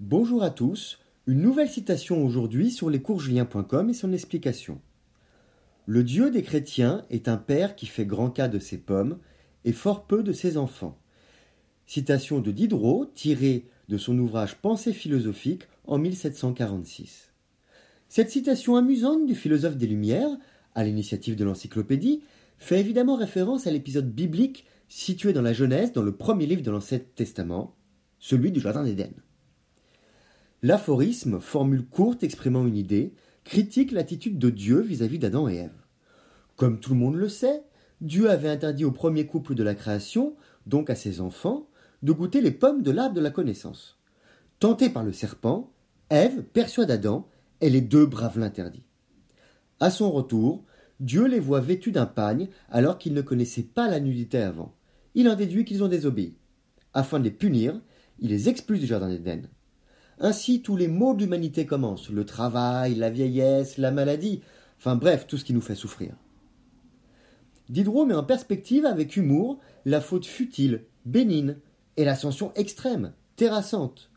Bonjour à tous, une nouvelle citation aujourd'hui sur lescoursjulien.com et son explication. Le Dieu des chrétiens est un père qui fait grand cas de ses pommes et fort peu de ses enfants. Citation de Diderot tirée de son ouvrage Pensée philosophique en 1746. Cette citation amusante du philosophe des Lumières, à l'initiative de l'encyclopédie, fait évidemment référence à l'épisode biblique situé dans la Genèse dans le premier livre de l'Ancien Testament, celui du Jardin d'Éden. L'aphorisme, formule courte exprimant une idée, critique l'attitude de Dieu vis-à-vis d'Adam et Ève. Comme tout le monde le sait, Dieu avait interdit au premier couple de la création, donc à ses enfants, de goûter les pommes de l'arbre de la connaissance. Tentée par le serpent, Ève persuade Adam et les deux bravent l'interdit. À son retour, Dieu les voit vêtus d'un pagne alors qu'ils ne connaissaient pas la nudité avant. Il en déduit qu'ils ont désobéi. Afin de les punir, il les expulse du jardin d'Éden. Ainsi, tous les maux de l'humanité commencent le travail, la vieillesse, la maladie, enfin bref, tout ce qui nous fait souffrir. Diderot met en perspective avec humour la faute futile, bénigne, et l'ascension extrême, terrassante.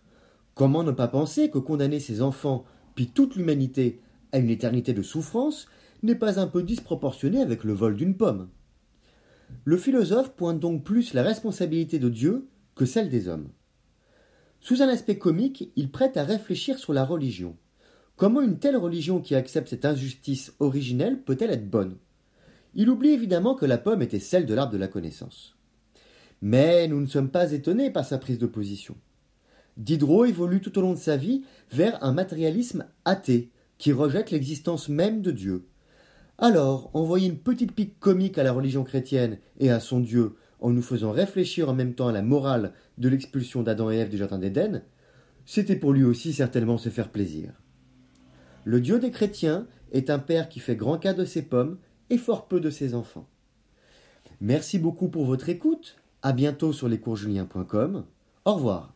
Comment ne pas penser que condamner ses enfants, puis toute l'humanité, à une éternité de souffrance n'est pas un peu disproportionné avec le vol d'une pomme? Le philosophe pointe donc plus la responsabilité de Dieu que celle des hommes. Sous un aspect comique, il prête à réfléchir sur la religion. Comment une telle religion qui accepte cette injustice originelle peut-elle être bonne? Il oublie évidemment que la pomme était celle de l'arbre de la connaissance. Mais nous ne sommes pas étonnés par sa prise de position. Diderot évolue tout au long de sa vie vers un matérialisme athée, qui rejette l'existence même de Dieu. Alors, envoyer une petite pique comique à la religion chrétienne et à son Dieu en nous faisant réfléchir en même temps à la morale de l'expulsion d'Adam et Ève du Jardin d'Éden, c'était pour lui aussi certainement se faire plaisir. Le Dieu des chrétiens est un père qui fait grand cas de ses pommes et fort peu de ses enfants. Merci beaucoup pour votre écoute. À bientôt sur lescoursjulien.com. Au revoir.